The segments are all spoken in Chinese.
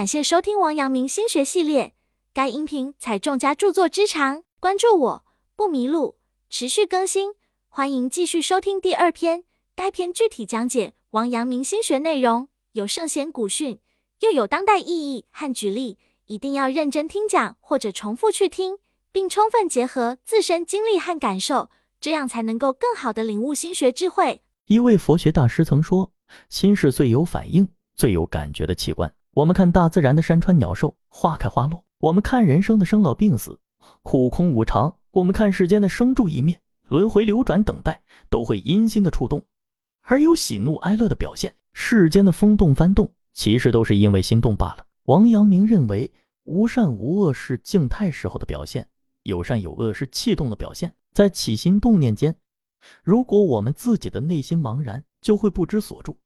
感谢收听王阳明心学系列，该音频采众家著作之长，关注我不迷路，持续更新，欢迎继续收听第二篇。该篇具体讲解王阳明心学内容，有圣贤古训，又有当代意义和举例，一定要认真听讲或者重复去听，并充分结合自身经历和感受，这样才能够更好的领悟心学智慧。一位佛学大师曾说：“心是最有反应、最有感觉的器官。”我们看大自然的山川鸟兽，花开花落；我们看人生的生老病死，苦空无常；我们看世间的生住异灭、轮回流转等待，都会阴心的触动，而有喜怒哀乐的表现。世间的风动翻动，其实都是因为心动罢了。王阳明认为，无善无恶是静态时候的表现，有善有恶是气动的表现。在起心动念间，如果我们自己的内心茫然，就会不知所住。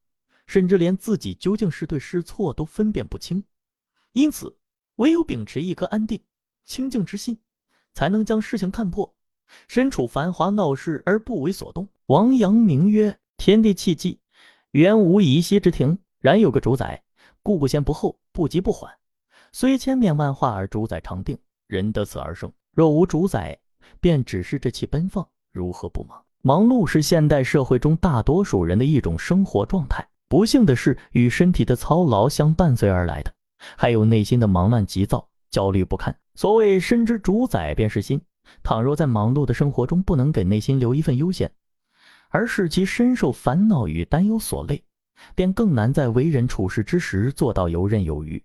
甚至连自己究竟是对是错都分辨不清，因此唯有秉持一颗安定清净之心，才能将事情看破，身处繁华闹市而不为所动。王阳明曰：“天地气机，原无一息之停，然有个主宰，故不先不后，不急不缓。虽千变万化而主宰常定，人得此而生。若无主宰，便只是这气奔放，如何不忙？忙碌是现代社会中大多数人的一种生活状态。”不幸的是，与身体的操劳相伴随而来的，还有内心的忙乱、急躁、焦虑不堪。所谓身之主宰便是心，倘若在忙碌的生活中不能给内心留一份悠闲，而使其深受烦恼与担忧所累，便更难在为人处事之时做到游刃有余、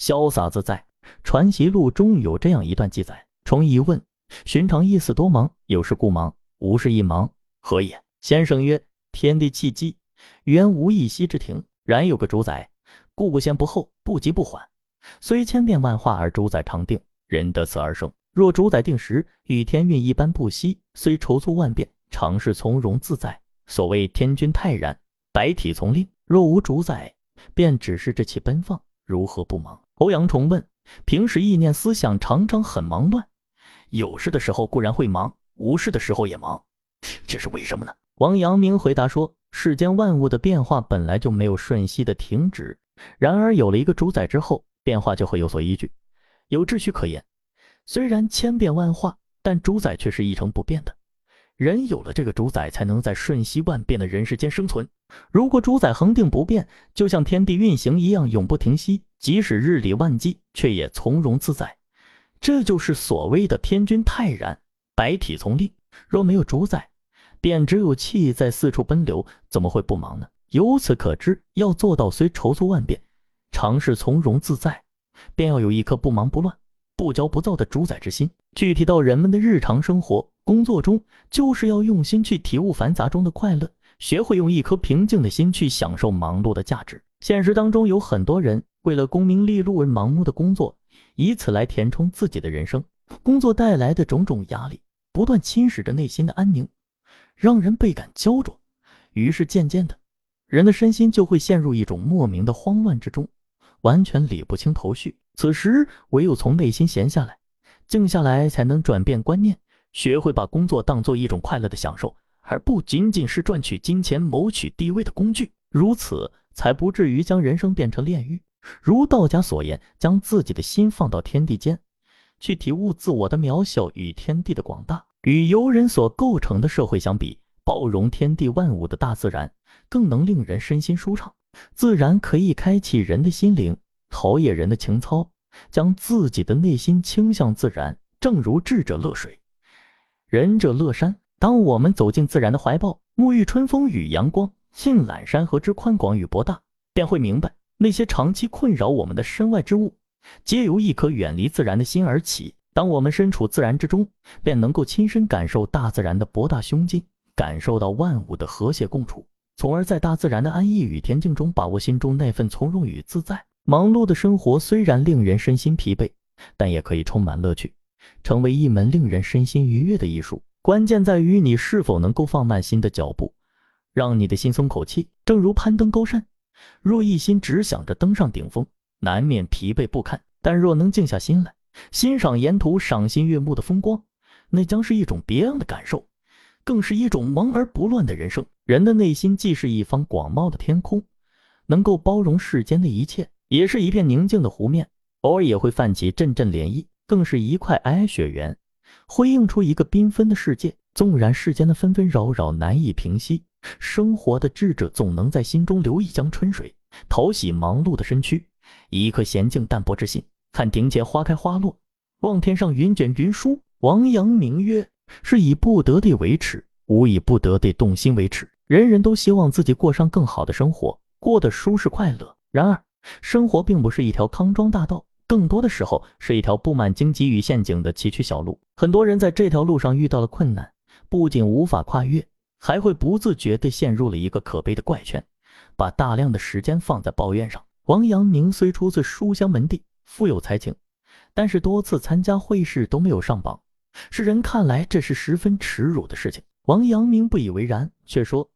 潇洒自在。《传习录》中有这样一段记载：重疑问：寻常意思多忙，有事故忙，无事一忙，何也？先生曰：天地气机。原无一息之停，然有个主宰，故不先不后，不急不缓。虽千变万化而主宰常定，人得此而生。若主宰定时，与天运一般不息；虽踌躇万变，常是从容自在。所谓天君泰然，百体从令。若无主宰，便只是这气奔放，如何不忙？欧阳重问：平时意念思想常常很忙乱，有事的时候固然会忙，无事的时候也忙，这是为什么呢？王阳明回答说。世间万物的变化本来就没有瞬息的停止，然而有了一个主宰之后，变化就会有所依据，有秩序可言。虽然千变万化，但主宰却是一成不变的。人有了这个主宰，才能在瞬息万变的人世间生存。如果主宰恒定不变，就像天地运行一样永不停息，即使日理万机，却也从容自在。这就是所谓的天君泰然，百体从令。若没有主宰，便只有气在四处奔流，怎么会不忙呢？由此可知，要做到虽踌躇万变，常是从容自在，便要有一颗不忙不乱、不骄不躁的主宰之心。具体到人们的日常生活、工作中，就是要用心去体悟繁杂中的快乐，学会用一颗平静的心去享受忙碌的价值。现实当中有很多人为了功名利禄而盲目的工作，以此来填充自己的人生。工作带来的种种压力，不断侵蚀着内心的安宁。让人倍感焦灼，于是渐渐的，人的身心就会陷入一种莫名的慌乱之中，完全理不清头绪。此时，唯有从内心闲下来，静下来，才能转变观念，学会把工作当做一种快乐的享受，而不仅仅是赚取金钱、谋取地位的工具。如此，才不至于将人生变成炼狱。如道家所言，将自己的心放到天地间，去体悟自我的渺小与天地的广大。与游人所构成的社会相比，包容天地万物的大自然更能令人身心舒畅。自然可以开启人的心灵，陶冶人的情操，将自己的内心倾向自然。正如智者乐水，仁者乐山。当我们走进自然的怀抱，沐浴春风与阳光，尽览山河之宽广与博大，便会明白，那些长期困扰我们的身外之物，皆由一颗远离自然的心而起。当我们身处自然之中，便能够亲身感受大自然的博大胸襟，感受到万物的和谐共处，从而在大自然的安逸与恬静中，把握心中那份从容与自在。忙碌的生活虽然令人身心疲惫，但也可以充满乐趣，成为一门令人身心愉悦的艺术。关键在于你是否能够放慢心的脚步，让你的心松口气。正如攀登高山，若一心只想着登上顶峰，难免疲惫不堪；但若能静下心来，欣赏沿途赏心悦目的风光，那将是一种别样的感受，更是一种忙而不乱的人生。人的内心既是一方广袤的天空，能够包容世间的一切，也是一片宁静的湖面，偶尔也会泛起阵阵涟漪，更是一块皑皑雪原，辉映出一个缤纷的世界。纵然世间的纷纷扰扰难以平息，生活的智者总能在心中留一江春水，淘洗忙碌的身躯，一颗娴静淡泊之心，看庭前花开花落，望天上云卷云舒。王阳明曰：“是以不得地为耻，无以不得地动心为耻。”人人都希望自己过上更好的生活，过得舒适快乐。然而，生活并不是一条康庄大道，更多的时候是一条布满荆棘与陷阱的崎岖小路。很多人在这条路上遇到了困难。不仅无法跨越，还会不自觉地陷入了一个可悲的怪圈，把大量的时间放在抱怨上。王阳明虽出自书香门第，富有才情，但是多次参加会试都没有上榜，世人看来这是十分耻辱的事情。王阳明不以为然，却说：“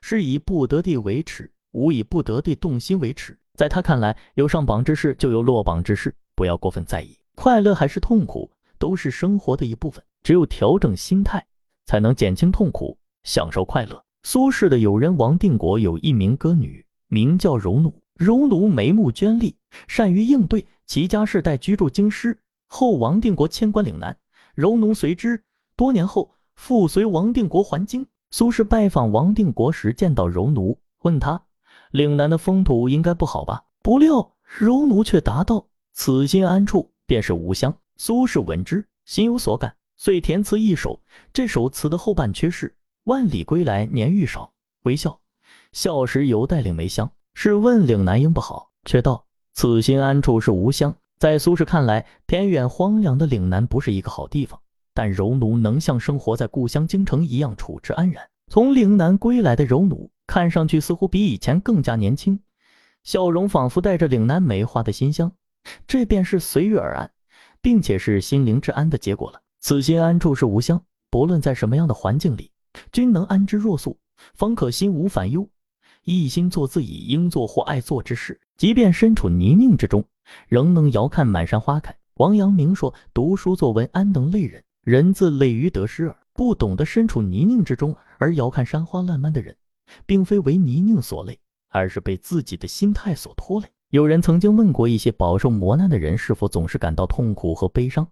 是以不得地为耻，无以不得地动心为耻。”在他看来，有上榜之事就有落榜之事，不要过分在意。快乐还是痛苦，都是生活的一部分，只有调整心态。才能减轻痛苦，享受快乐。苏轼的友人王定国有一名歌女，名叫柔奴。柔奴眉目娟丽，善于应对。其家世代居住京师。后王定国迁官岭南，柔奴随之。多年后，复随王定国还京。苏轼拜访王定国时，见到柔奴，问他：“岭南的风土应该不好吧？”不料柔奴却答道：“此心安处，便是吾乡。”苏轼闻之，心有所感。遂填词一首，这首词的后半阙是“万里归来年愈少，微笑，笑时犹带岭梅香”。试问岭南应不好，却道“此心安处是吾乡”。在苏轼看来，偏远荒凉的岭南不是一个好地方，但柔奴能像生活在故乡京城一样处之安然。从岭南归来的柔奴，看上去似乎比以前更加年轻，笑容仿佛带着岭南梅花的馨香，这便是随遇而安，并且是心灵之安的结果了。此心安处是吾乡。不论在什么样的环境里，均能安之若素，方可心无烦忧，一心做自己应做或爱做之事。即便身处泥泞之中，仍能遥看满山花开。王阳明说：“读书作文，安能累人？人自累于得失耳。”不懂得身处泥泞之中而遥看山花烂漫的人，并非为泥泞所累，而是被自己的心态所拖累。有人曾经问过一些饱受磨难的人，是否总是感到痛苦和悲伤？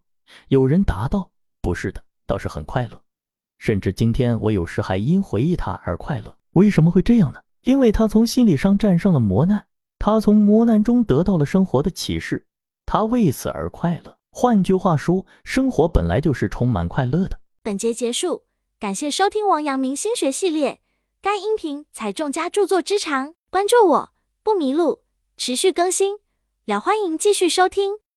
有人答道。不是的，倒是很快乐，甚至今天我有时还因回忆他而快乐。为什么会这样呢？因为他从心理上战胜了磨难，他从磨难中得到了生活的启示，他为此而快乐。换句话说，生活本来就是充满快乐的。本节结束，感谢收听王阳明心学系列。该音频采众家著作之长，关注我不迷路，持续更新，了欢迎继续收听。